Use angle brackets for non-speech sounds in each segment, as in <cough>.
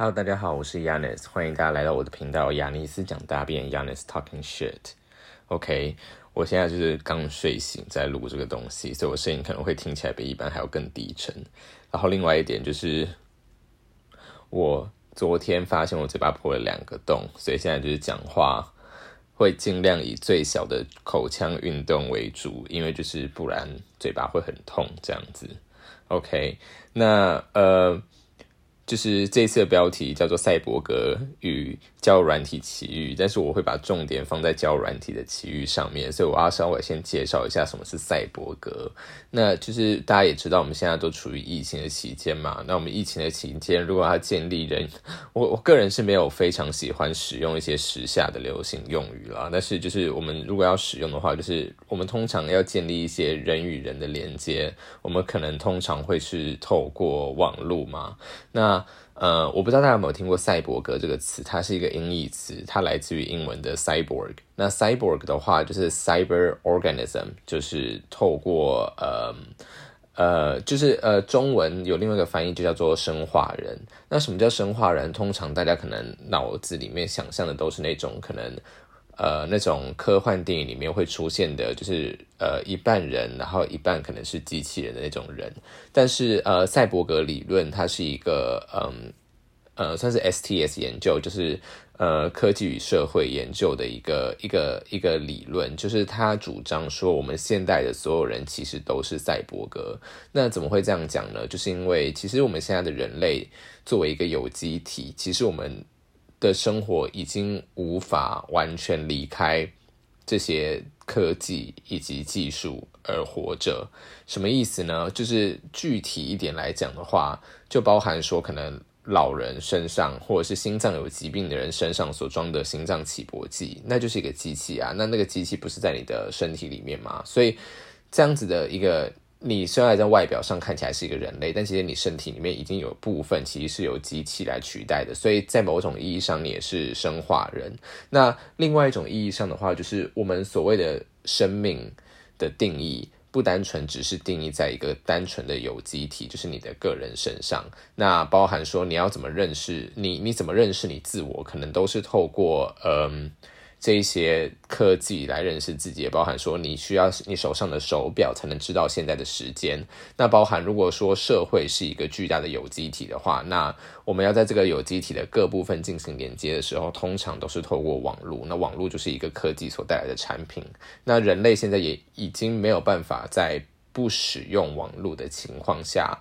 Hello，大家好，我是 Yanis，欢迎大家来到我的频道亚尼斯讲大便 Yanis Talking Shit。OK，我现在就是刚睡醒在录这个东西，所以我声音可能会听起来比一般还要更低沉。然后另外一点就是，我昨天发现我嘴巴破了两个洞，所以现在就是讲话会尽量以最小的口腔运动为主，因为就是不然嘴巴会很痛这样子。OK，那呃。就是这次的标题叫做《赛博格与交软体奇遇》，但是我会把重点放在交软体的奇遇上面，所以我要稍微先介绍一下什么是赛博格。那就是大家也知道，我们现在都处于疫情的期间嘛。那我们疫情的期间，如果要建立人，我我个人是没有非常喜欢使用一些时下的流行用语啦。但是就是我们如果要使用的话，就是我们通常要建立一些人与人的连接，我们可能通常会是透过网络嘛。那呃，我不知道大家有没有听过“赛博格”这个词，它是一个音译词，它来自于英文的 “cyborg”。那 “cyborg” 的话就是 “cyber organism”，就是透过呃呃，就是呃，中文有另外一个翻译就叫做“生化人”。那什么叫生化人？通常大家可能脑子里面想象的都是那种可能。呃，那种科幻电影里面会出现的，就是呃一半人，然后一半可能是机器人的那种人。但是呃，赛博格理论它是一个嗯呃算是 STS 研究，就是呃科技与社会研究的一个一个一个理论，就是他主张说我们现代的所有人其实都是赛博格。那怎么会这样讲呢？就是因为其实我们现在的人类作为一个有机体，其实我们。的生活已经无法完全离开这些科技以及技术而活着，什么意思呢？就是具体一点来讲的话，就包含说，可能老人身上或者是心脏有疾病的人身上所装的心脏起搏器，那就是一个机器啊。那那个机器不是在你的身体里面吗？所以这样子的一个。你虽然在外表上看起来是一个人类，但其实你身体里面已经有部分其实是由机器来取代的，所以在某种意义上你也是生化人。那另外一种意义上的话，就是我们所谓的生命的定义，不单纯只是定义在一个单纯的有机体，就是你的个人身上。那包含说你要怎么认识你，你怎么认识你自我，可能都是透过嗯。这些科技来认识自己，也包含说你需要你手上的手表才能知道现在的时间。那包含如果说社会是一个巨大的有机体的话，那我们要在这个有机体的各部分进行连接的时候，通常都是透过网络。那网络就是一个科技所带来的产品。那人类现在也已经没有办法在不使用网络的情况下，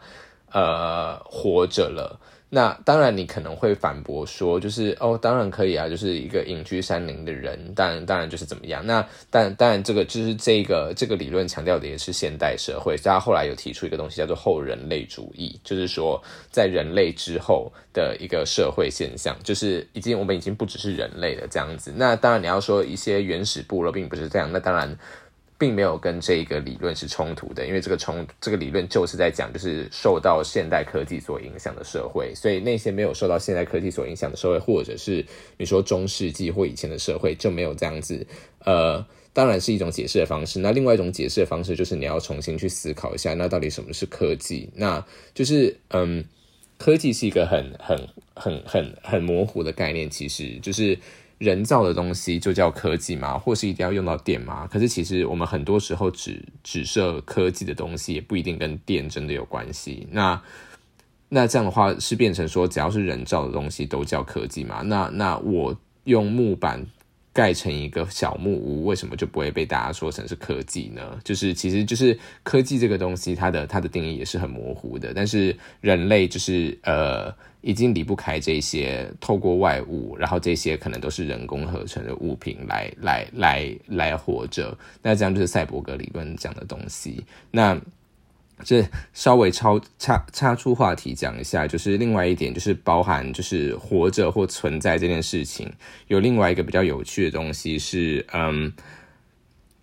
呃，活着了。那当然，你可能会反驳说，就是哦，当然可以啊，就是一个隐居山林的人，当然当然就是怎么样。那但当然，这个就是这个这个理论强调的也是现代社会，所以他后来有提出一个东西叫做后人类主义，就是说在人类之后的一个社会现象，就是已经我们已经不只是人类了这样子。那当然你要说一些原始部落并不是这样，那当然。并没有跟这个理论是冲突的，因为这个冲这个理论就是在讲，就是受到现代科技所影响的社会，所以那些没有受到现代科技所影响的社会，或者是你说中世纪或以前的社会，就没有这样子。呃，当然是一种解释的方式。那另外一种解释的方式，就是你要重新去思考一下，那到底什么是科技？那就是嗯，科技是一个很很很很很模糊的概念，其实就是。人造的东西就叫科技吗？或是一定要用到电吗？可是其实我们很多时候只只设科技的东西，也不一定跟电真的有关系。那那这样的话是变成说，只要是人造的东西都叫科技吗？那那我用木板。盖成一个小木屋，为什么就不会被大家说成是科技呢？就是其实就是科技这个东西，它的它的定义也是很模糊的。但是人类就是呃，已经离不开这些透过外物，然后这些可能都是人工合成的物品来来来来活着。那这样就是赛博格理论讲的东西。那这稍微超插插出话题讲一下，就是另外一点，就是包含就是活着或存在这件事情，有另外一个比较有趣的东西是，嗯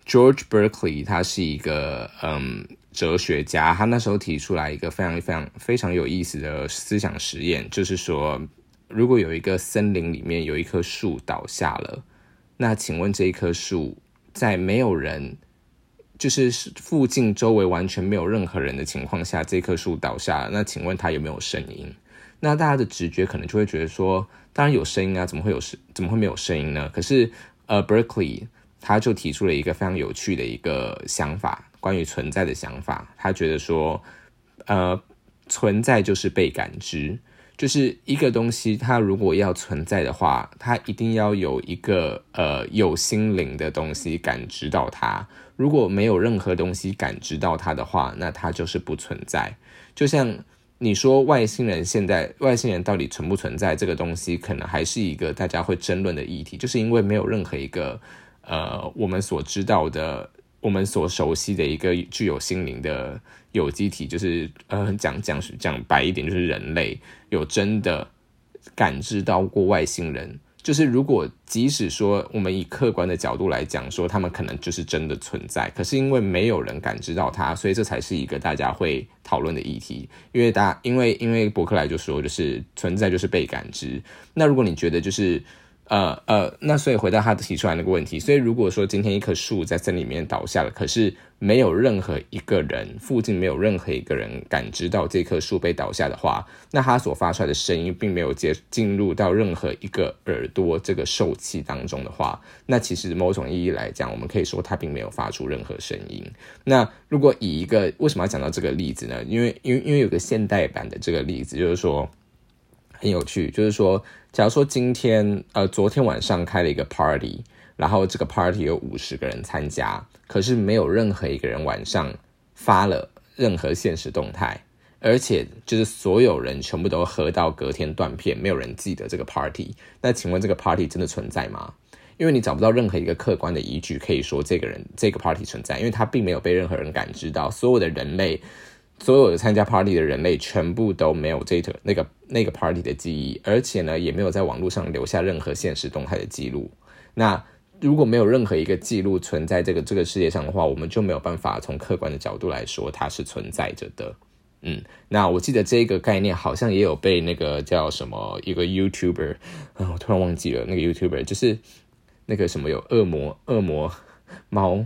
，George Berkeley 他是一个嗯哲学家，他那时候提出来一个非常非常非常有意思的思想实验，就是说，如果有一个森林里面有一棵树倒下了，那请问这一棵树在没有人。就是附近周围完全没有任何人的情况下，这棵树倒下，那请问它有没有声音？那大家的直觉可能就会觉得说，当然有声音啊，怎么会有声？怎么会没有声音呢？可是，呃，Berkeley 他就提出了一个非常有趣的一个想法，关于存在的想法。他觉得说，呃，存在就是被感知。就是一个东西，它如果要存在的话，它一定要有一个呃有心灵的东西感知到它。如果没有任何东西感知到它的话，那它就是不存在。就像你说外星人，现在外星人到底存不存在这个东西，可能还是一个大家会争论的议题，就是因为没有任何一个呃我们所知道的。我们所熟悉的一个具有心灵的有机体，就是呃，讲讲讲白一点，就是人类有真的感知到过外星人。就是如果即使说我们以客观的角度来讲，说他们可能就是真的存在，可是因为没有人感知到它，所以这才是一个大家会讨论的议题。因为大因为因为伯克莱就说，就是存在就是被感知。那如果你觉得就是。呃呃，那所以回到他提出来那个问题，所以如果说今天一棵树在森林里面倒下了，可是没有任何一个人附近没有任何一个人感知到这棵树被倒下的话，那它所发出来的声音并没有接进入到任何一个耳朵这个受气当中的话，那其实某种意义来讲，我们可以说它并没有发出任何声音。那如果以一个为什么要讲到这个例子呢？因为因为因为有个现代版的这个例子，就是说。很有趣，就是说，假如说今天呃昨天晚上开了一个 party，然后这个 party 有五十个人参加，可是没有任何一个人晚上发了任何现实动态，而且就是所有人全部都喝到隔天断片，没有人记得这个 party。那请问这个 party 真的存在吗？因为你找不到任何一个客观的依据可以说这个人这个 party 存在，因为它并没有被任何人感知到，所有的人类。所有的参加 party 的人类全部都没有这个那个那个 party 的记忆，而且呢，也没有在网络上留下任何现实动态的记录。那如果没有任何一个记录存在这个这个世界上的话，我们就没有办法从客观的角度来说它是存在着的。嗯，那我记得这个概念好像也有被那个叫什么一个 YouTuber 啊，我突然忘记了那个 YouTuber，就是那个什么有恶魔恶魔猫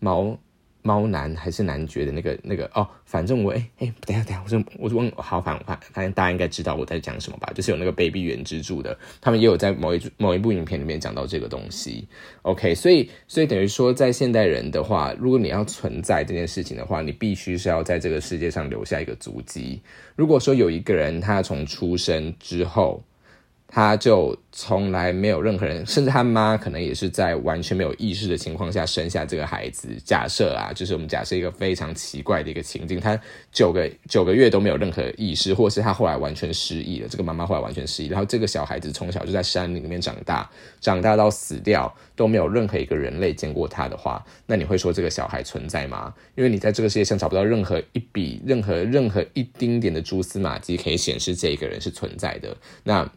猫。猫男还是男爵的那个那个哦，反正我哎哎，等下等下，我说我问好反反反正大家应该知道我在讲什么吧？就是有那个 Baby 原之助的，他们也有在某一某一部影片里面讲到这个东西。OK，所以所以等于说，在现代人的话，如果你要存在这件事情的话，你必须是要在这个世界上留下一个足迹。如果说有一个人他从出生之后，他就从来没有任何人，甚至他妈可能也是在完全没有意识的情况下生下这个孩子。假设啊，就是我们假设一个非常奇怪的一个情境，他九个九个月都没有任何意识，或是他后来完全失忆了。这个妈妈后来完全失忆，然后这个小孩子从小就在山林里面长大，长大到死掉都没有任何一个人类见过他的话，那你会说这个小孩存在吗？因为你在这个世界上找不到任何一笔、任何任何一丁点的蛛丝马迹可以显示这一个人是存在的。那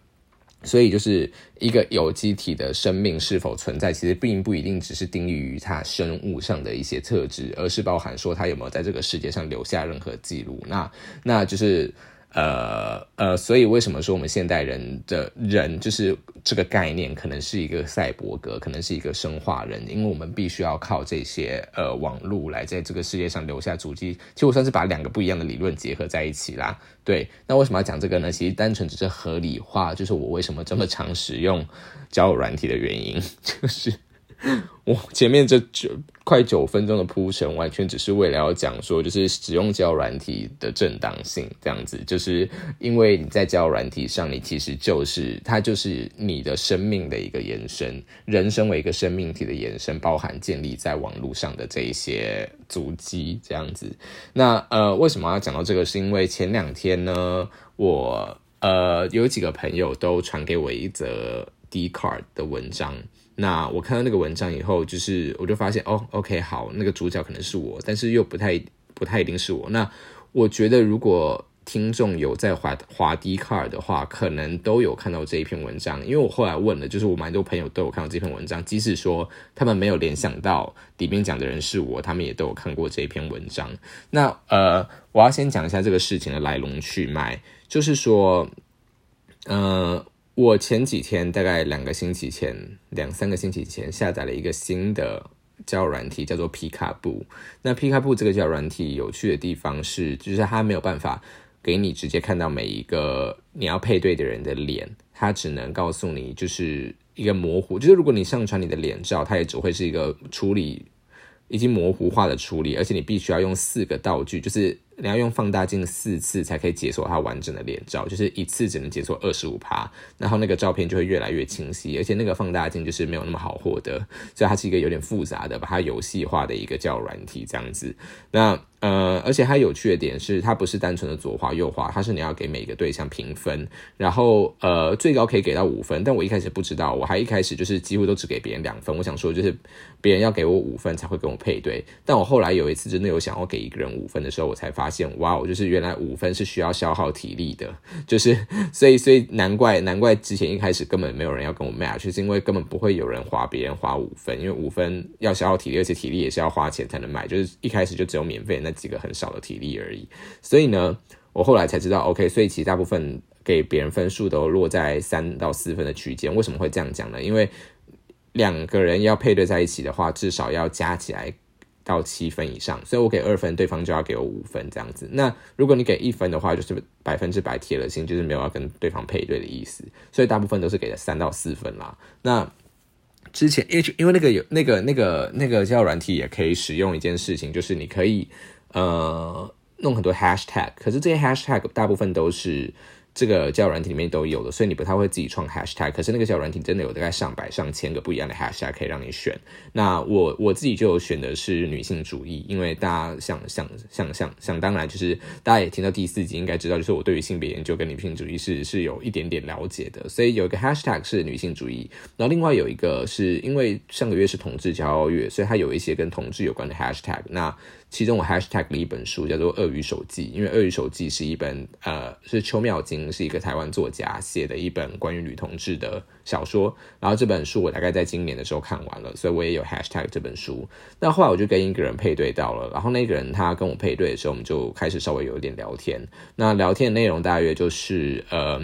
所以，就是一个有机体的生命是否存在，其实并不一定只是定义于它生物上的一些特质，而是包含说它有没有在这个世界上留下任何记录。那，那就是。呃呃，所以为什么说我们现代人的人就是这个概念，可能是一个赛博格，可能是一个生化人，因为我们必须要靠这些呃网络来在这个世界上留下足迹。其实我算是把两个不一样的理论结合在一起啦。对，那为什么要讲这个呢？其实单纯只是合理化，就是我为什么这么常使用交友软体的原因，<laughs> 就是。<laughs> 我前面这九快九分钟的铺陈，完全只是为了要讲说，就是使用交友软体的正当性，这样子，就是因为你在交友软体上，你其实就是它就是你的生命的一个延伸，人生为一个生命体的延伸，包含建立在网络上的这一些足迹，这样子。那呃，为什么要讲到这个？是因为前两天呢，我呃有几个朋友都传给我一则 D card 的文章。那我看到那个文章以后，就是我就发现哦，OK，好，那个主角可能是我，但是又不太不太一定是我。那我觉得，如果听众有在滑滑 D 卡尔的话，可能都有看到这一篇文章，因为我后来问了，就是我蛮多朋友都有看到这篇文章，即使说他们没有联想到里面讲的人是我，他们也都有看过这一篇文章。那呃，我要先讲一下这个事情的来龙去脉，就是说，呃。我前几天大概两个星期前，两三个星期前下载了一个新的交友软体，叫做皮卡布。那皮卡布这个交友软体有趣的地方是，就是它没有办法给你直接看到每一个你要配对的人的脸，它只能告诉你就是一个模糊，就是如果你上传你的脸照，它也只会是一个处理已经模糊化的处理，而且你必须要用四个道具，就是。你要用放大镜四次才可以解锁它完整的脸照，就是一次只能解锁二十五趴，然后那个照片就会越来越清晰，而且那个放大镜就是没有那么好获得，所以它是一个有点复杂的，把它游戏化的一个叫软体这样子。那呃，而且它有趣的点是，它不是单纯的左滑右滑，它是你要给每个对象评分，然后呃最高可以给到五分，但我一开始不知道，我还一开始就是几乎都只给别人两分，我想说就是别人要给我五分才会跟我配对，但我后来有一次真的有想要给一个人五分的时候，我才发发现哇，我就是原来五分是需要消耗体力的，就是 <laughs> 所以所以难怪难怪之前一开始根本没有人要跟我 match，就是因为根本不会有人划别人划五分，因为五分要消耗体力，而且体力也是要花钱才能买，就是一开始就只有免费。那几个很少的体力而已，所以呢，我后来才知道，OK，所以其实大部分给别人分数都落在三到四分的区间。为什么会这样讲呢？因为两个人要配对在一起的话，至少要加起来到七分以上。所以我给二分，对方就要给我五分这样子。那如果你给一分的话，就是百分之百铁了心，就是没有要跟对方配对的意思。所以大部分都是给了三到四分啦。那之前因为因为那个有那个那个那个叫软体也可以使用一件事情，就是你可以。呃，弄很多 hashtag，可是这些 hashtag 大部分都是。这个交友软体里面都有的，所以你不太会自己创 hashtag。可是那个交友软体真的有大概上百上千个不一样的 hashtag 可以让你选。那我我自己就选的是女性主义，因为大家想想想想想当然，就是大家也听到第四集应该知道，就是我对于性别研究跟女性主义是是有一点点了解的。所以有一个 hashtag 是女性主义，然后另外有一个是因为上个月是同志骄傲月，所以它有一些跟同志有关的 hashtag。那其中我 hashtag 了一本书叫做《鳄鱼手记》，因为《鳄鱼手记》是一本呃是邱妙金是一个台湾作家写的一本关于女同志的小说，然后这本书我大概在今年的时候看完了，所以我也有 hashtag 这本书。那后来我就跟一个人配对到了，然后那个人他跟我配对的时候，我们就开始稍微有一点聊天。那聊天的内容大约就是呃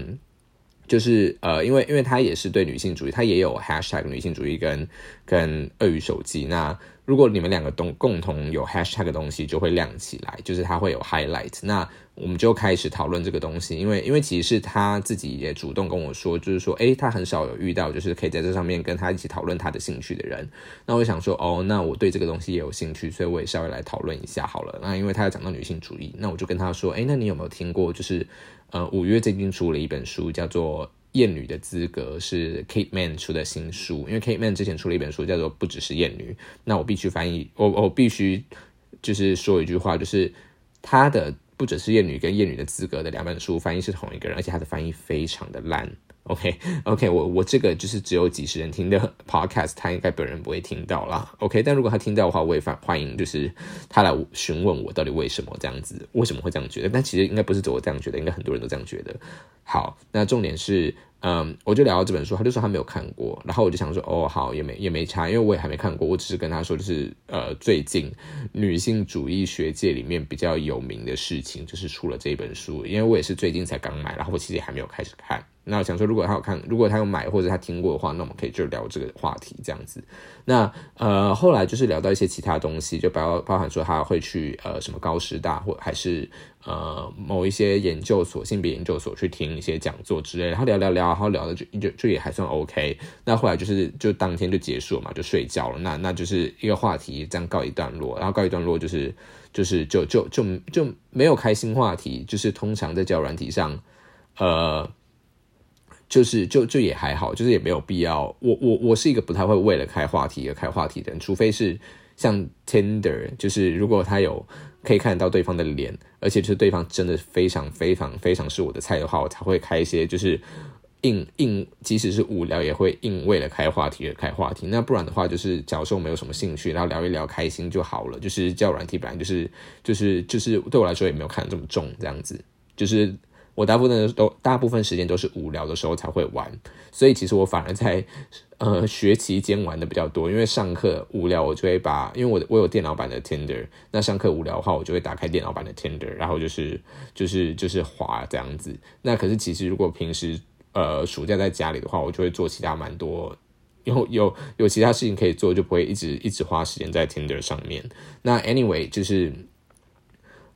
就是呃因为因为他也是对女性主义，他也有 hashtag 女性主义跟跟鳄鱼手机那。如果你们两个都共同有 hashtag 的东西，就会亮起来，就是它会有 highlight。那我们就开始讨论这个东西，因为因为其实是他自己也主动跟我说，就是说，诶，他很少有遇到就是可以在这上面跟他一起讨论他的兴趣的人。那我想说，哦，那我对这个东西也有兴趣，所以我也稍微来讨论一下好了。那因为他要讲到女性主义，那我就跟他说，诶，那你有没有听过？就是呃，五月最近出了一本书，叫做。艳女的资格是 Kate Man 出的新书，因为 Kate Man 之前出了一本书叫做《不只是艳女》，那我必须翻译，我我必须就是说一句话，就是他的《不只是艳女》跟《艳女的资格》的两本书翻译是同一个人，而且他的翻译非常的烂。OK OK，我我这个就是只有几十人听的 Podcast，他应该本人不会听到啦。OK，但如果他听到的话，我也欢欢迎，就是他来询问我到底为什么这样子，为什么会这样觉得？但其实应该不是只有我这样觉得，应该很多人都这样觉得。好，那重点是。嗯，我就聊到这本书，他就说他没有看过，然后我就想说，哦，好，也没也没差，因为我也还没看过，我只是跟他说，就是呃，最近女性主义学界里面比较有名的事情，就是出了这一本书，因为我也是最近才刚买，然后我其实也还没有开始看。那我想说，如果他有看，如果他有买或者他听过的话，那我们可以就聊这个话题这样子。那呃，后来就是聊到一些其他东西，就包包含说他会去呃什么高师大或还是呃某一些研究所、性别研究所去听一些讲座之类。然后聊聊聊，然后聊的就就就也还算 OK。那后来就是就当天就结束了嘛，就睡觉了。那那就是一个话题这样告一段落，然后告一段落就是就是就就就就没有开新话题。就是通常在交友软体上，呃。就是就就也还好，就是也没有必要。我我我是一个不太会为了开话题而开话题的人，除非是像 Tinder，就是如果他有可以看得到对方的脸，而且就是对方真的非常非常非常是我的菜的话，我才会开一些就是硬硬，即使是无聊也会硬为了开话题而开话题。那不然的话，就是假如说我没有什么兴趣，然后聊一聊开心就好了。就是叫软体本来就是就是就是对我来说也没有看这么重，这样子就是。我大部分都大部分时间都是无聊的时候才会玩，所以其实我反而在呃学期间玩的比较多。因为上课无聊，我就会把因为我我有电脑版的 Tinder，那上课无聊的话，我就会打开电脑版的 Tinder，然后就是就是就是滑这样子。那可是其实如果平时呃暑假在家里的话，我就会做其他蛮多有有有其他事情可以做，就不会一直一直花时间在 Tinder 上面。那 anyway 就是。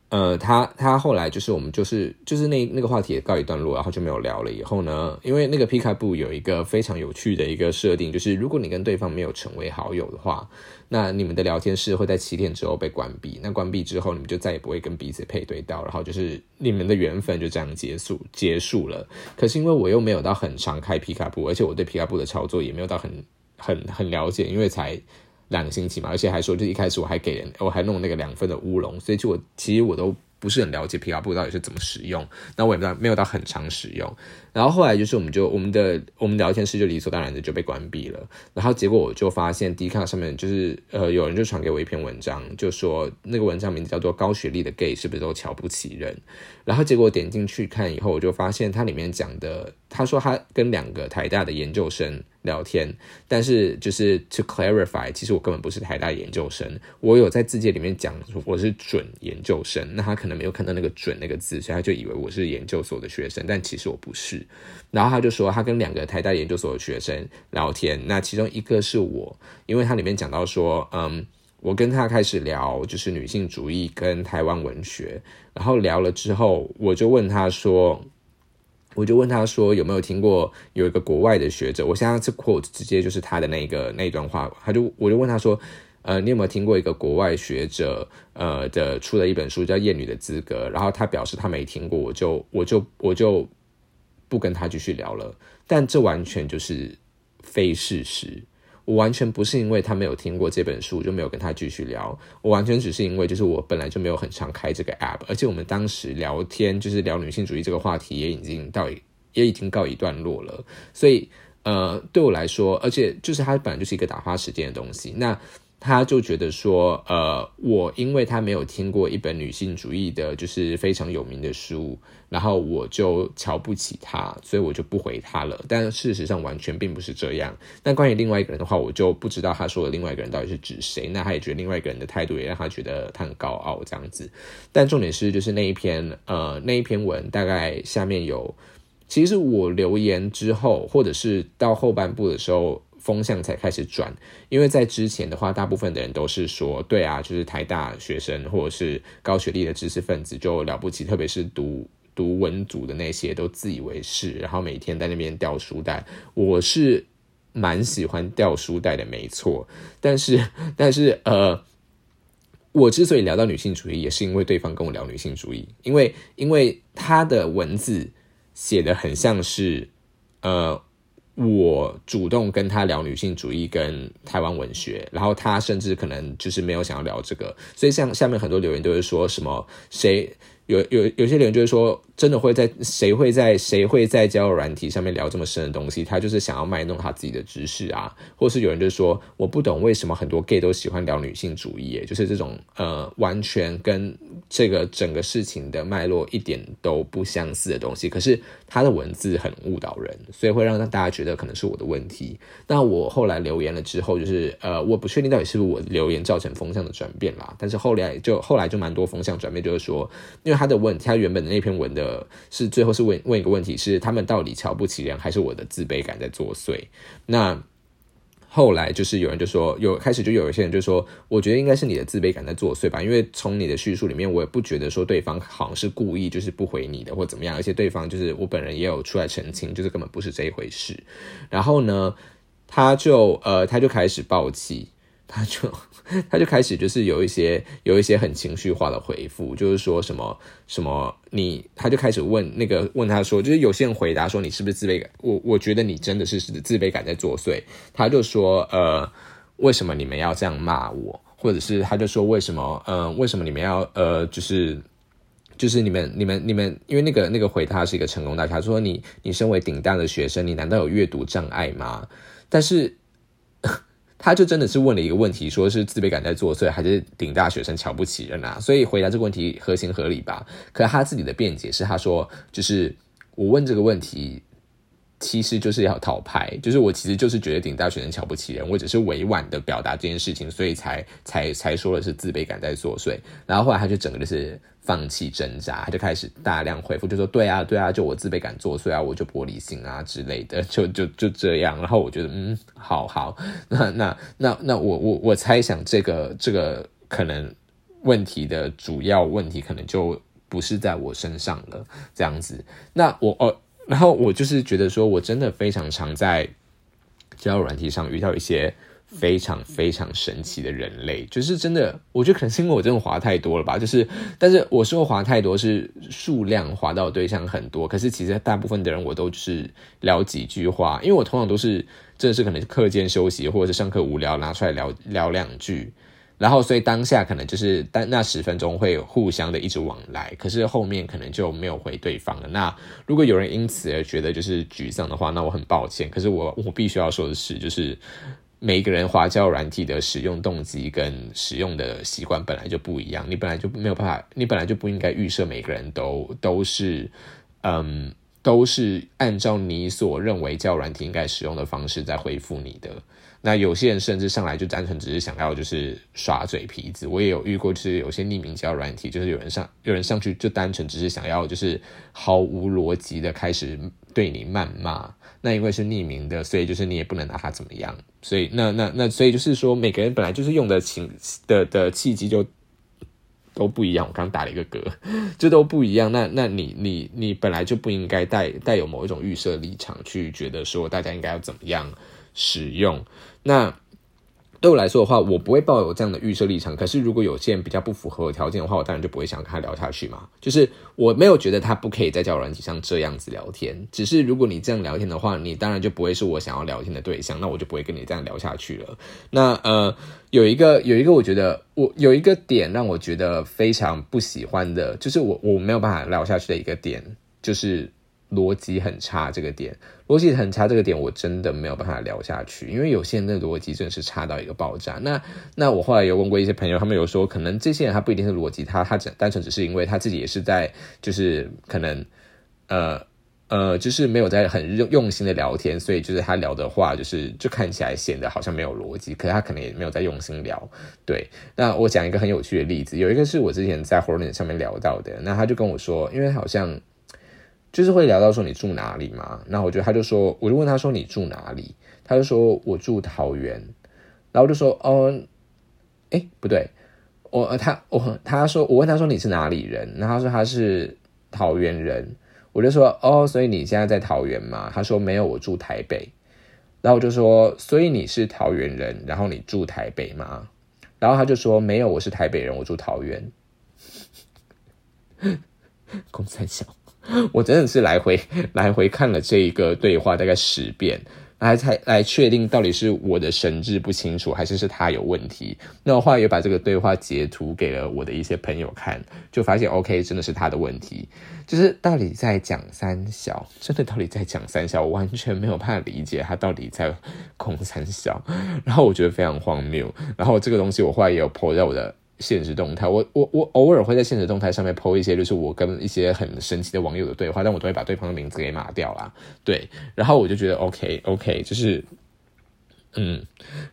呃，他他后来就是我们就是就是那那个话题也告一段落，然后就没有聊了。以后呢，因为那个皮卡布有一个非常有趣的一个设定，就是如果你跟对方没有成为好友的话，那你们的聊天室会在七天之后被关闭。那关闭之后，你们就再也不会跟彼此配对到，然后就是你们的缘分就这样结束结束了。可是因为我又没有到很常开皮卡布，而且我对皮卡布的操作也没有到很很很了解，因为才。两个星期嘛，而且还说，就一开始我还给人，我还弄那个两份的乌龙，所以就我其实我都不是很了解皮卡布到底是怎么使用，那我也不知道没有到很常使用。然后后来就是我们就我们的我们聊天室就理所当然的就被关闭了。然后结果我就发现 D 卡上面就是呃有人就传给我一篇文章，就说那个文章名字叫做高学历的 gay 是不是都瞧不起人？然后结果点进去看以后，我就发现它里面讲的，他说他跟两个台大的研究生。聊天，但是就是 to clarify，其实我根本不是台大研究生，我有在字节里面讲我是准研究生，那他可能没有看到那个准那个字，所以他就以为我是研究所的学生，但其实我不是。然后他就说他跟两个台大研究所的学生聊天，那其中一个是我，因为他里面讲到说，嗯，我跟他开始聊就是女性主义跟台湾文学，然后聊了之后，我就问他说。我就问他说有没有听过有一个国外的学者，我现在这 quote 直接就是他的那个那段话，他就我就问他说，呃，你有没有听过一个国外学者呃的出了一本书叫《厌女的资格》，然后他表示他没听过，我就我就我就不跟他继续聊了，但这完全就是非事实。我完全不是因为他没有听过这本书就没有跟他继续聊，我完全只是因为就是我本来就没有很常开这个 app，而且我们当时聊天就是聊女性主义这个话题也已经到也已经告一段落了，所以呃对我来说，而且就是它本来就是一个打发时间的东西，那。他就觉得说，呃，我因为他没有听过一本女性主义的，就是非常有名的书，然后我就瞧不起他，所以我就不回他了。但事实上完全并不是这样。那关于另外一个人的话，我就不知道他说的另外一个人到底是指谁。那他也觉得另外一个人的态度也让他觉得他很高傲这样子。但重点是，就是那一篇，呃，那一篇文大概下面有，其实我留言之后，或者是到后半部的时候。风向才开始转，因为在之前的话，大部分的人都是说，对啊，就是台大学生或者是高学历的知识分子就了不起，特别是读读文组的那些都自以为是，然后每天在那边掉书袋。我是蛮喜欢掉书袋的，没错，但是但是呃，我之所以聊到女性主义，也是因为对方跟我聊女性主义，因为因为他的文字写的很像是呃。我主动跟他聊女性主义跟台湾文学，然后他甚至可能就是没有想要聊这个，所以像下面很多留言都是说什么谁。有有有些留言就是说，真的会在谁会在谁会在交友软体上面聊这么深的东西？他就是想要卖弄他自己的知识啊，或是有人就说，我不懂为什么很多 gay 都喜欢聊女性主义，就是这种呃完全跟这个整个事情的脉络一点都不相似的东西。可是他的文字很误导人，所以会让大家觉得可能是我的问题。那我后来留言了之后，就是呃我不确定到底是不是我留言造成风向的转变啦。但是后来就后来就蛮多风向转变，就是说因为。他的问题，他原本的那篇文的呃是最后是问问一个问题，是他们到底瞧不起人，还是我的自卑感在作祟？那后来就是有人就说，有开始就有一些人就说，我觉得应该是你的自卑感在作祟吧，因为从你的叙述里面，我也不觉得说对方好像是故意就是不回你的或怎么样，而且对方就是我本人也有出来澄清，就是根本不是这一回事。然后呢，他就呃，他就开始暴气。他就 <laughs> 他就开始就是有一些有一些很情绪化的回复，就是说什么什么你，他就开始问那个问他说，就是有些人回答说你是不是自卑感？我我觉得你真的是自卑感在作祟。他就说呃，为什么你们要这样骂我？或者是他就说为什么呃为什么你们要呃就是就是你们你们你们因为那个那个回他是一个成功大侠，说你你身为顶大的学生，你难道有阅读障碍吗？但是。他就真的是问了一个问题，说是自卑感在作祟，还是顶大学生瞧不起人啊？所以回答这个问题合情合理吧？可他自己的辩解是，他说就是我问这个问题。其实就是要讨牌，就是我其实就是觉得顶大学生瞧不起人，我只是委婉的表达这件事情，所以才才才说的是自卑感在作祟。然后后来他就整个就是放弃挣扎，他就开始大量回复，就说对啊对啊，就我自卑感作祟啊，我就玻璃心啊之类的，<laughs> 就就就这样。然后我觉得嗯，好好，那那那那我我我猜想这个这个可能。问题的主要问题可能就不是在我身上了，这样子。那我哦，然后我就是觉得说，我真的非常常在交友软体上遇到一些。非常非常神奇的人类，就是真的，我觉得可能是因为我真的滑太多了吧。就是，但是我说滑太多是数量滑到对象很多，可是其实大部分的人我都是聊几句话，因为我通常都是真的是可能课间休息或者是上课无聊拿出来聊聊两句，然后所以当下可能就是但那十分钟会互相的一直往来，可是后面可能就没有回对方了。那如果有人因此而觉得就是沮丧的话，那我很抱歉。可是我我必须要说的是，就是。每一个人花椒软体的使用动机跟使用的习惯本来就不一样，你本来就没有办法，你本来就不应该预设每个人都都是，嗯，都是按照你所认为交软体应该使用的方式在回复你的。那有些人甚至上来就单纯只是想要就是耍嘴皮子，我也有遇过，就是有些匿名交软体，就是有人上有人上去就单纯只是想要就是毫无逻辑的开始对你谩骂。那因为是匿名的，所以就是你也不能拿他怎么样。所以那那那，所以就是说，每个人本来就是用的情的的契机就都不一样。我刚打了一个嗝，<laughs> 这都不一样。那那你你你本来就不应该带带有某一种预设立场去觉得说大家应该要怎么样使用。那。对我来说的话，我不会抱有这样的预设立场。可是，如果有些人比较不符合我条件的话，我当然就不会想跟他聊下去嘛。就是我没有觉得他不可以在交友软件上这样子聊天，只是如果你这样聊天的话，你当然就不会是我想要聊天的对象，那我就不会跟你这样聊下去了。那呃，有一个有一个，我觉得我有一个点让我觉得非常不喜欢的，就是我我没有办法聊下去的一个点，就是。逻辑很差这个点，逻辑很差这个点，我真的没有办法聊下去，因为有些人的逻辑真的是差到一个爆炸。那那我后来有问过一些朋友，他们有说，可能这些人他不一定是逻辑，他他只单纯只是因为他自己也是在就是可能呃呃，就是没有在很用心的聊天，所以就是他聊的话就是就看起来显得好像没有逻辑，可是他可能也没有在用心聊。对，那我讲一个很有趣的例子，有一个是我之前在 Hornet 上面聊到的，那他就跟我说，因为好像。就是会聊到说你住哪里嘛，那我觉得他就说，我就问他说你住哪里，他就说我住桃园，然后我就说哦，哎不对，我他我他说我问他说你是哪里人，然后他说他是桃园人，我就说哦，所以你现在在桃园吗？他说没有，我住台北，然后我就说所以你是桃园人，然后你住台北吗？然后他就说没有，我是台北人，我住桃园，<laughs> 公三小。<laughs> 我真的是来回 <laughs> 来回看了这一个对话大概十遍，来才来确定到底是我的神志不清楚，还是是他有问题。那我后来也把这个对话截图给了我的一些朋友看，就发现 OK 真的是他的问题，就是到底在讲三小，真的到底在讲三小，我完全没有办法理解他到底在空三小，然后我觉得非常荒谬。然后这个东西我后来也有 po 在我的。现实动态，我我我偶尔会在现实动态上面 po 一些，就是我跟一些很神奇的网友的对话，但我都会把对方的名字给码掉啦。对，然后我就觉得 OK OK，就是。嗯，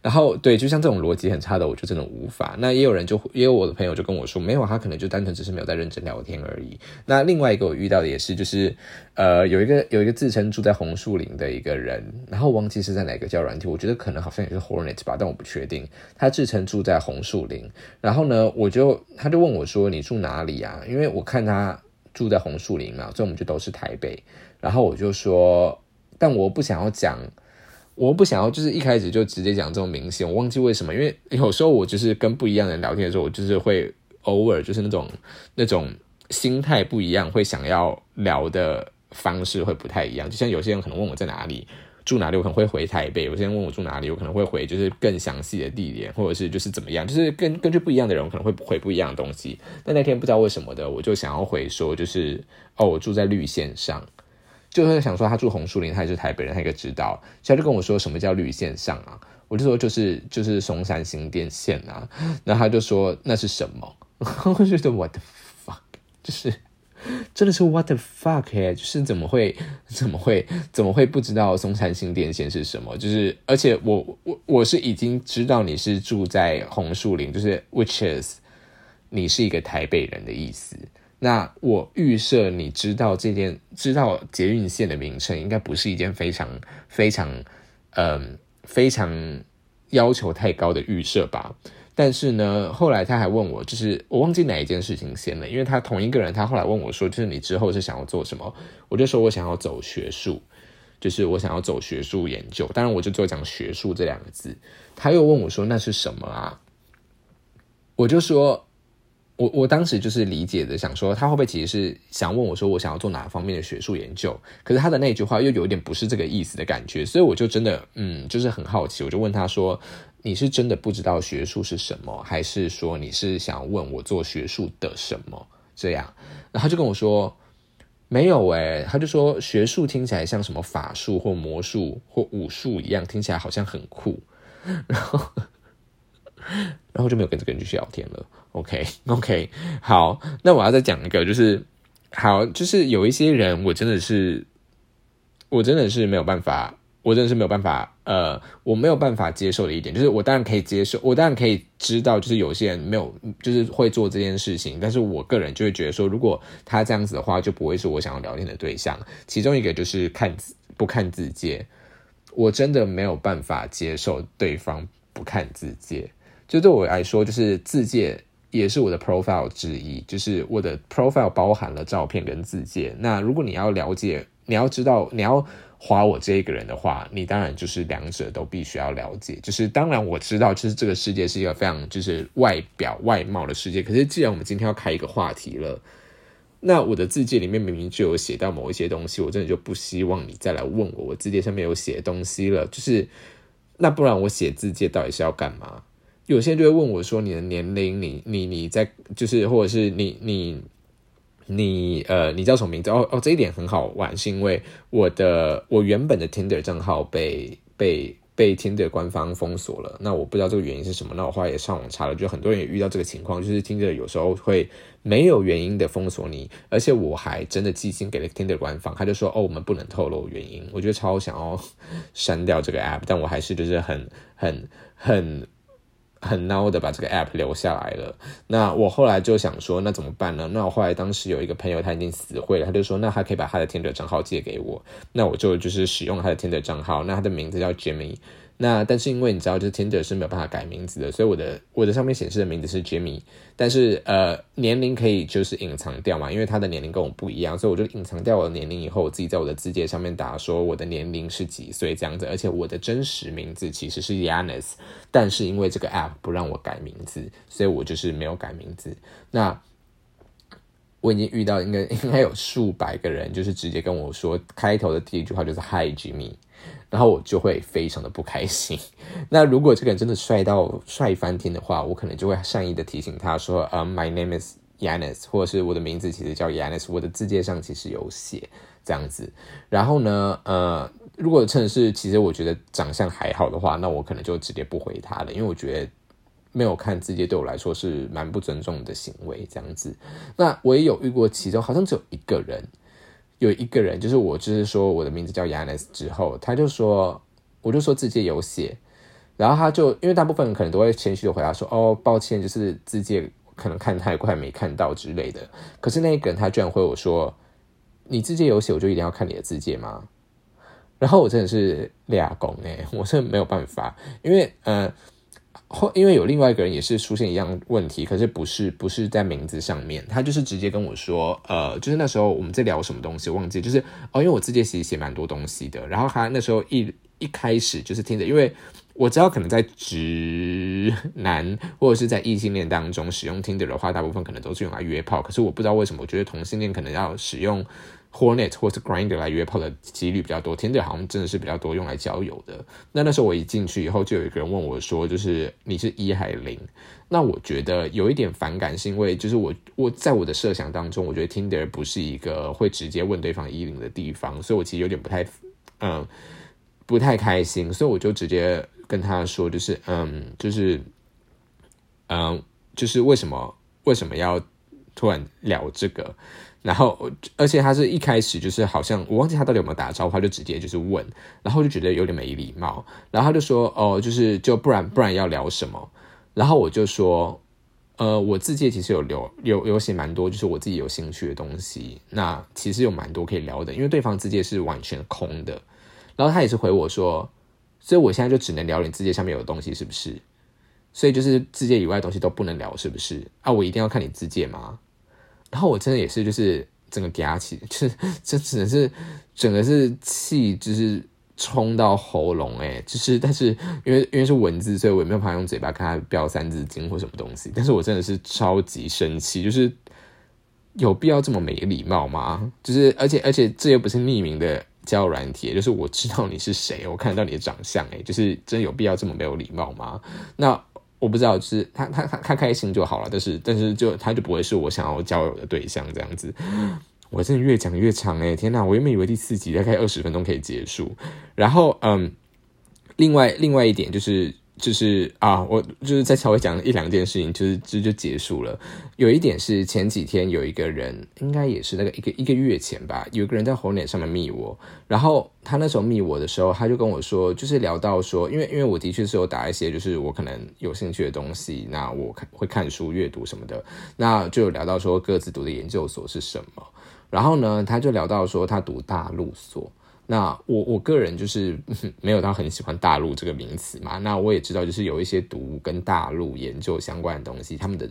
然后对，就像这种逻辑很差的，我就真的无法。那也有人就也有我的朋友就跟我说，没有，他可能就单纯只是没有在认真聊天而已。那另外一个我遇到的也是，就是呃，有一个有一个自称住在红树林的一个人，然后忘记是在哪个叫软体，我觉得可能好像也是 Hornet 吧，但我不确定。他自称住在红树林，然后呢，我就他就问我说：“你住哪里啊？”因为我看他住在红树林嘛，所以我们就都是台北。然后我就说，但我不想要讲。我不想要，就是一开始就直接讲这种明显。我忘记为什么，因为有时候我就是跟不一样的人聊天的时候，我就是会偶尔就是那种那种心态不一样，会想要聊的方式会不太一样。就像有些人可能问我在哪里住哪里，我可能会回台北；有些人问我住哪里，我可能会回就是更详细的地点，或者是就是怎么样，就是根根据不一样的人，可能会回不一样的东西。但那天不知道为什么的，我就想要回说，就是哦，我住在绿线上。就是想说他住红树林，他也是台北人，他应该知道。他就跟我说什么叫绿线上啊？我就说就是就是松山新店线啊。然后他就说那是什么？<laughs> 我觉得 what the fuck，就是真的是 what the fuck 哎，就是怎么会怎么会怎么会不知道松山新店线是什么？就是而且我我我是已经知道你是住在红树林，就是 which is 你是一个台北人的意思。那我预设你知道这件知道捷运线的名称，应该不是一件非常非常嗯非常要求太高的预设吧？但是呢，后来他还问我，就是我忘记哪一件事情先了，因为他同一个人，他后来问我说，就是你之后是想要做什么？我就说我想要走学术，就是我想要走学术研究。当然，我就做讲学术这两个字。他又问我说，那是什么啊？我就说。我我当时就是理解的，想说他会不会其实是想问我说我想要做哪方面的学术研究？可是他的那句话又有一点不是这个意思的感觉，所以我就真的嗯，就是很好奇，我就问他说：“你是真的不知道学术是什么，还是说你是想问我做学术的什么？”这样，然后他就跟我说：“没有诶，他就说学术听起来像什么法术或魔术或武术一样，听起来好像很酷。<laughs> ”然后。然后就没有跟这个人继续聊天了。OK，OK，<laughs> 好，那我要再讲一个，就是好，就是有一些人，我真的是，我真的是没有办法，我真的是没有办法，呃，我没有办法接受的一点，就是我当然可以接受，我当然可以知道，就是有些人没有，就是会做这件事情，但是我个人就会觉得说，如果他这样子的话，就不会是我想要聊天的对象。其中一个就是看不看字界，我真的没有办法接受对方不看字界。就对我来说，就是字界也是我的 profile 之一，就是我的 profile 包含了照片跟字界。那如果你要了解，你要知道，你要划我这一个人的话，你当然就是两者都必须要了解。就是当然我知道，就是这个世界是一个非常就是外表外貌的世界。可是既然我们今天要开一个话题了，那我的字界里面明明就有写到某一些东西，我真的就不希望你再来问我，我字界上面有写东西了。就是那不然我写字界到底是要干嘛？有些人就会问我说：“你的年龄，你你你在就是，或者是你你你呃，你叫什么名字？”哦哦，这一点很好玩，是因为我的我原本的 Tinder 账号被被被 Tinder 官方封锁了。那我不知道这个原因是什么。那我后来也上网查了，就很多人也遇到这个情况，就是 Tinder 有时候会没有原因的封锁你，而且我还真的寄信给了 Tinder 官方，他就说：“哦，我们不能透露原因。”我觉得超想要删掉这个 App，但我还是就是很很很。很孬的把这个 app 留下来了。那我后来就想说，那怎么办呢？那我后来当时有一个朋友，他已经死会了，他就说，那他可以把他的 Tinder 账号借给我。那我就就是使用他的 Tinder 账号。那他的名字叫 Jimmy。那但是因为你知道，就是 Tinder 是没有办法改名字的，所以我的我的上面显示的名字是 Jimmy，但是呃年龄可以就是隐藏掉嘛，因为他的年龄跟我不一样，所以我就隐藏掉我的年龄以后，我自己在我的字节上面打说我的年龄是几岁这样子，而且我的真实名字其实是 Yanis，但是因为这个 App 不让我改名字，所以我就是没有改名字。那我已经遇到应该应该有数百个人，就是直接跟我说开头的第一句话就是 Hi Jimmy。然后我就会非常的不开心。<laughs> 那如果这个人真的帅到帅翻天的话，我可能就会善意的提醒他说：“呃，My name is Yanis，或者是我的名字其实叫 Yanis，我的字界上其实有写这样子。”然后呢，呃，如果真的是其实我觉得长相还好的话，那我可能就直接不回他了，因为我觉得没有看字界对我来说是蛮不尊重的行为这样子。那我也有遇过，其中好像只有一个人。有一个人，就是我，就是说我的名字叫 Yanis 之后，他就说，我就说字界有写，然后他就因为大部分人可能都会谦虚的回答说，哦，抱歉，就是字界可能看太快没看到之类的。可是那个人他居然回我说，你字界有写，我就一定要看你的字界吗？然后我真的是俩公哎，我是没有办法，因为呃。后，因为有另外一个人也是出现一样问题，可是不是不是在名字上面，他就是直接跟我说，呃，就是那时候我们在聊什么东西，忘记，就是哦，因为我自己其实写蛮多东西的，然后他那时候一一开始就是听着，因为我知道可能在直男或者是在异性恋当中使用听着的话，大部分可能都是用来约炮，可是我不知道为什么，我觉得同性恋可能要使用。Hornet 或者 Grinder 来约炮的几率比较多，Tinder 好像真的是比较多用来交友的。那那时候我一进去以后，就有一个人问我说：“就是你是一还是零？”那我觉得有一点反感，是因为就是我我在我的设想当中，我觉得 Tinder 不是一个会直接问对方一零的地方，所以我其实有点不太嗯不太开心，所以我就直接跟他说：“就是嗯，就是嗯，就是为什么为什么要突然聊这个？”然后，而且他是一开始就是好像我忘记他到底有没有打招呼，他就直接就是问，然后就觉得有点没礼貌，然后他就说：“哦，就是就不然不然要聊什么？”然后我就说：“呃，我自己其实有留有有写蛮多，就是我自己有兴趣的东西，那其实有蛮多可以聊的，因为对方字界是完全空的。”然后他也是回我说：“所以我现在就只能聊你字界上面有的东西，是不是？”所以就是字界以外的东西都不能聊，是不是？啊，我一定要看你字界吗？然后我真的也是，就是整个嗲起，<laughs> 就是这只能是整个是气，就是冲到喉咙，哎，就是但是因为因为是文字，所以我也没有办法用嘴巴看他标三字经或什么东西。但是我真的是超级生气，就是有必要这么没礼貌吗？就是而且而且这又不是匿名的交友软体，就是我知道你是谁，我看到你的长相，哎，就是真有必要这么没有礼貌吗？那。我不知道，就是他他他他开心就好了，但是但是就他就不会是我想要交友的对象这样子。我真的越讲越长哎，天哪！我原本以为第四集大概二十分钟可以结束，然后嗯，另外另外一点就是。就是啊，我就是再稍微讲一两件事情，就是这就结束了。有一点是前几天有一个人，应该也是那个一个一个月前吧，有一个人在红脸上面密我，然后他那时候密我的时候，他就跟我说，就是聊到说，因为因为我的确是有打一些就是我可能有兴趣的东西，那我会看书阅读什么的，那就聊到说各自读的研究所是什么，然后呢，他就聊到说他读大陆所。那我我个人就是 <laughs> 没有到很喜欢大陆这个名词嘛。那我也知道，就是有一些读跟大陆研究相关的东西，他们的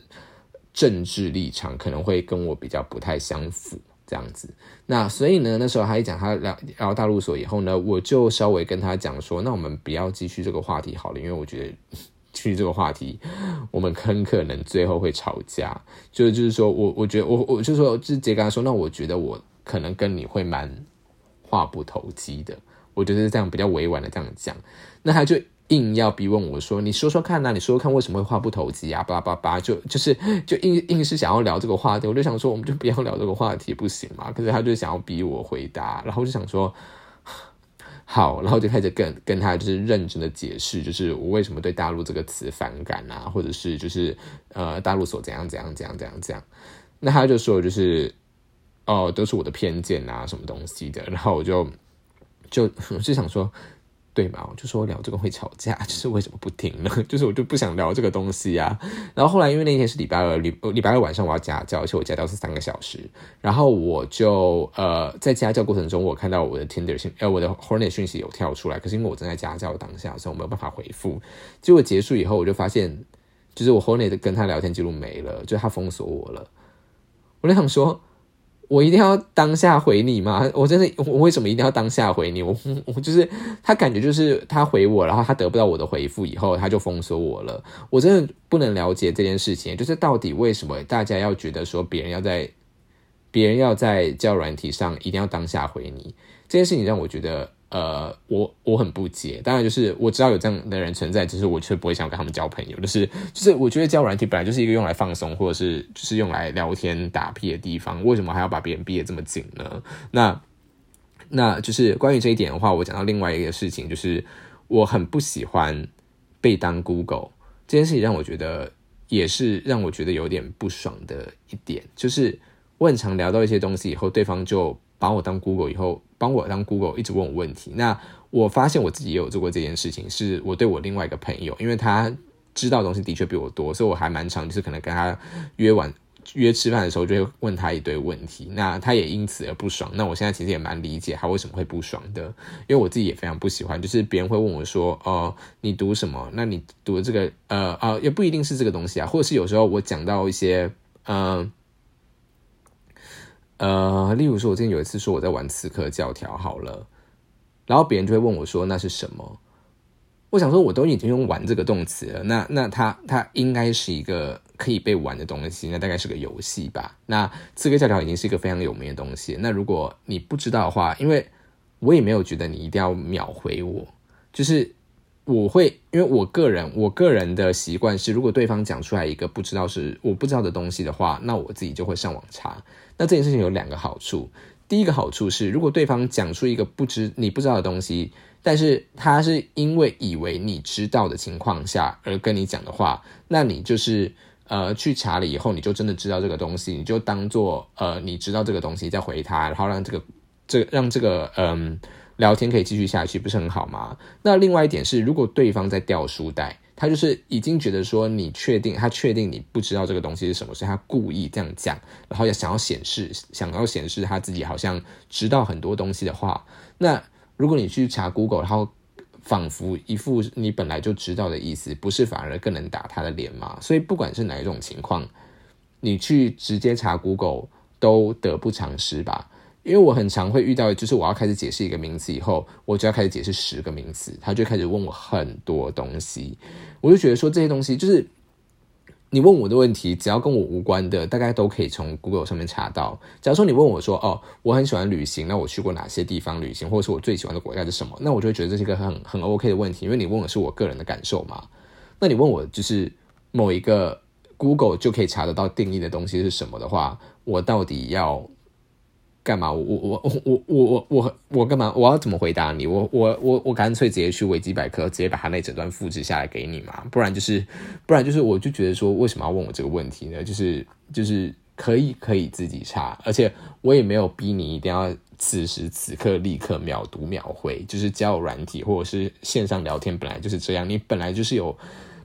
政治立场可能会跟我比较不太相符这样子。那所以呢，那时候他一讲他聊聊大陆所以后呢，我就稍微跟他讲说，那我们不要继续这个话题好了，因为我觉得 <laughs> 继续这个话题，我们很可能最后会吵架。就就是说我我觉得我我就说就直接跟他说，那我觉得我可能跟你会蛮。话不投机的，我觉得是这样比较委婉的这样讲，那他就硬要逼问我说：“你说说看呐，你说说看为什么会话不投机啊？”巴拉巴拉，就就是就硬硬是想要聊这个话题，我就想说，我们就不要聊这个话题不行吗？可是他就想要逼我回答，然后就想说 <sighs> 好，然后就开始跟跟他就是认真的解释，就是我为什么对大陆这个词反感啊，或者是就是呃大陆所怎样怎样怎样怎样怎样，那他就说就是。哦，都是我的偏见啊，什么东西的？然后我就就我就想说，对嘛？我就说聊这个会吵架，就是为什么不听呢？<laughs> 就是我就不想聊这个东西啊。然后后来因为那天是礼拜二，礼礼拜二晚上我要家教，而且我家教是三个小时。然后我就呃在家教过程中，我看到我的 Tinder 信呃我的 Hornet 讯息有跳出来，可是因为我正在家教当下，所以我没有办法回复。结果结束以后，我就发现，就是我 Hornet 跟他聊天记录没了，就他封锁我了。我就想说。我一定要当下回你吗？我真的，我为什么一定要当下回你？我我就是他感觉就是他回我，然后他得不到我的回复以后，他就封锁我了。我真的不能了解这件事情，就是到底为什么大家要觉得说别人要在别人要在教软体上一定要当下回你这件事情，让我觉得。呃，我我很不解，当然就是我知道有这样的人存在，只是我却不会想跟他们交朋友。就是就是，我觉得交软体本来就是一个用来放松，或者是就是用来聊天打屁的地方，为什么还要把别人逼得这么紧呢？那那就是关于这一点的话，我讲到另外一个事情，就是我很不喜欢被当 Google 这件事情，让我觉得也是让我觉得有点不爽的一点，就是我很常聊到一些东西以后，对方就把我当 Google 以后。帮我当 Google 一直问我问题，那我发现我自己也有做过这件事情，是我对我另外一个朋友，因为他知道东西的确比我多，所以我还蛮常就是可能跟他约晚约吃饭的时候，就会问他一堆问题，那他也因此而不爽。那我现在其实也蛮理解他为什么会不爽的，因为我自己也非常不喜欢，就是别人会问我说：“哦，你读什么？那你读这个呃啊，也不一定是这个东西啊，或者是有时候我讲到一些嗯。”，呃例如说，我之前有一次说我在玩刺客教条，好了，然后别人就会问我说那是什么？我想说，我都已经用“玩”这个动词了，那那它它应该是一个可以被玩的东西，那大概是个游戏吧？那刺客教条已经是一个非常有名的东西，那如果你不知道的话，因为我也没有觉得你一定要秒回我，就是我会，因为我个人我个人的习惯是，如果对方讲出来一个不知道是我不知道的东西的话，那我自己就会上网查。那这件事情有两个好处，第一个好处是，如果对方讲出一个不知你不知道的东西，但是他是因为以为你知道的情况下而跟你讲的话，那你就是呃去查了以后，你就真的知道这个东西，你就当做呃你知道这个东西再回他，然后让这个这让这个嗯聊天可以继续下去，不是很好吗？那另外一点是，如果对方在掉书袋。他就是已经觉得说你确定，他确定你不知道这个东西是什么，所以他故意这样讲，然后也想要显示，想要显示他自己好像知道很多东西的话，那如果你去查 Google，然后仿佛一副你本来就知道的意思，不是反而更能打他的脸吗？所以不管是哪一种情况，你去直接查 Google 都得不偿失吧。因为我很常会遇到，就是我要开始解释一个名词以后，我就要开始解释十个名词，他就开始问我很多东西，我就觉得说这些东西就是你问我的问题，只要跟我无关的，大概都可以从 Google 上面查到。假如说你问我说，哦，我很喜欢旅行，那我去过哪些地方旅行，或者是我最喜欢的国家是什么？那我就会觉得这是一个很很 OK 的问题，因为你问的是我个人的感受嘛。那你问我就是某一个 Google 就可以查得到定义的东西是什么的话，我到底要？干嘛？我我我我我我我干嘛？我要怎么回答你？我我我我干脆直接去维基百科，直接把他那整段复制下来给你嘛？不然就是，不然就是，我就觉得说，为什么要问我这个问题呢？就是就是可以可以自己查，而且我也没有逼你一定要此时此刻立刻秒读秒回。就是交友软体或者是线上聊天本来就是这样，你本来就是有。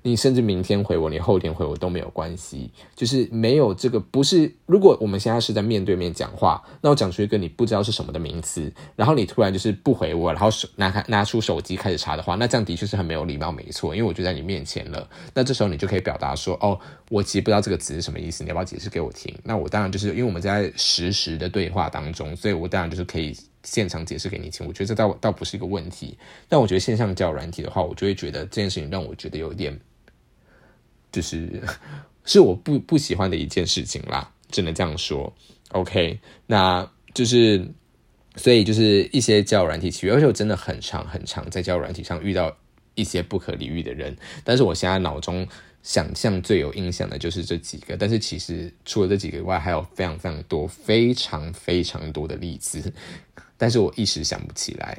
你甚至明天回我，你后天回我都没有关系，就是没有这个不是。如果我们现在是在面对面讲话，那我讲出一个你不知道是什么的名词，然后你突然就是不回我，然后手拿开拿出手机开始查的话，那这样的确是很没有礼貌，没错。因为我就在你面前了，那这时候你就可以表达说：“哦，我其实不知道这个词是什么意思，你要不要解释给我听？”那我当然就是因为我们在实时的对话当中，所以我当然就是可以现场解释给你听。我觉得这倒倒不是一个问题。但我觉得线上教软体的话，我就会觉得这件事情让我觉得有点。就是是我不不喜欢的一件事情啦，只能这样说。OK，那就是所以就是一些教软体契约，而且我真的很长很长在教软体上遇到一些不可理喻的人。但是我现在脑中想象最有印象的就是这几个，但是其实除了这几个以外，还有非常非常多、非常非常多的例子，但是我一时想不起来。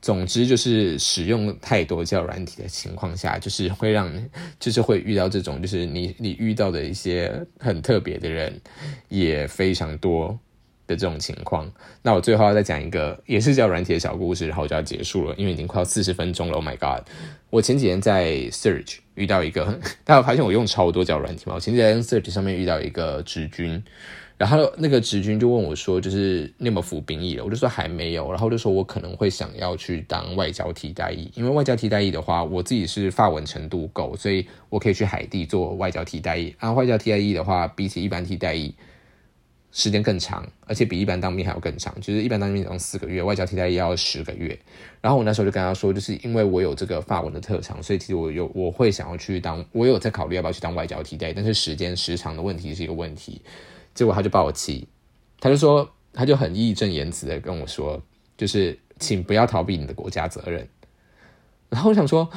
总之就是使用太多叫软体的情况下，就是会让，<laughs> 就是会遇到这种，就是你你遇到的一些很特别的人，也非常多的这种情况。那我最后要再讲一个也是叫软体的小故事，然后就要结束了，因为已经快要四十分钟了。Oh my god！我前几天在 Search 遇到一个，<laughs> 大家发现我用超多叫软体吗？我前几天在 Search 上面遇到一个直军。然后那个直军就问我说：“就是你有没有服兵役了？”我就说还没有。然后就说我可能会想要去当外交替代役，因为外交替代役的话，我自己是发文程度够，所以我可以去海地做外交替代役。然后外交替代役的话，比起一般替代役时间更长，而且比一般当兵还要更长。就是一般当兵只用四个月，外交替代役要十个月。然后我那时候就跟他说，就是因为我有这个发文的特长，所以其实我有我会想要去当，我有在考虑要不要去当外交替代，但是时间时长的问题是一个问题。结果他就把我气，他就说，他就很义正言辞的跟我说，就是请不要逃避你的国家责任。然后我想说，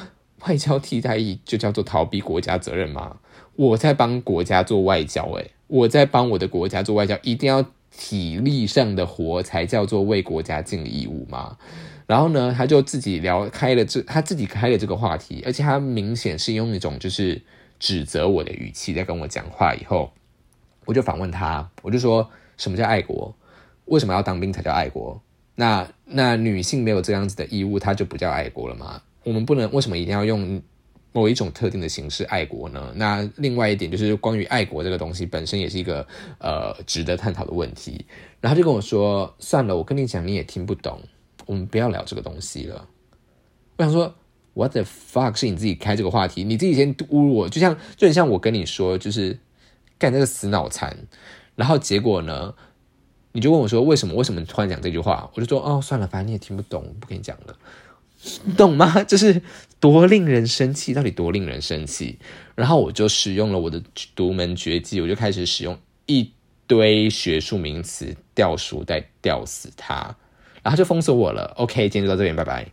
外交替代役就叫做逃避国家责任吗？我在帮国家做外交，诶，我在帮我的国家做外交，一定要体力上的活才叫做为国家尽义务吗？然后呢，他就自己聊开了这，他自己开了这个话题，而且他明显是用一种就是指责我的语气在跟我讲话，以后。我就反问他，我就说什么叫爱国？为什么要当兵才叫爱国？那那女性没有这样子的义务，她就不叫爱国了吗？我们不能为什么一定要用某一种特定的形式爱国呢？那另外一点就是关于爱国这个东西本身也是一个呃值得探讨的问题。然后就跟我说算了，我跟你讲你也听不懂，我们不要聊这个东西了。我想说，What the fuck？是你自己开这个话题，你自己先侮辱我，就像就很像我跟你说，就是。干这个死脑残，然后结果呢？你就问我说为什么？为什么突然讲这句话？我就说哦，算了，反正你也听不懂，不跟你讲了，<laughs> 懂吗？<laughs> 就是多令人生气，到底多令人生气？然后我就使用了我的独门绝技，我就开始使用一堆学术名词吊书袋吊死他，然后就封锁我了。OK，今天就到这边，拜拜。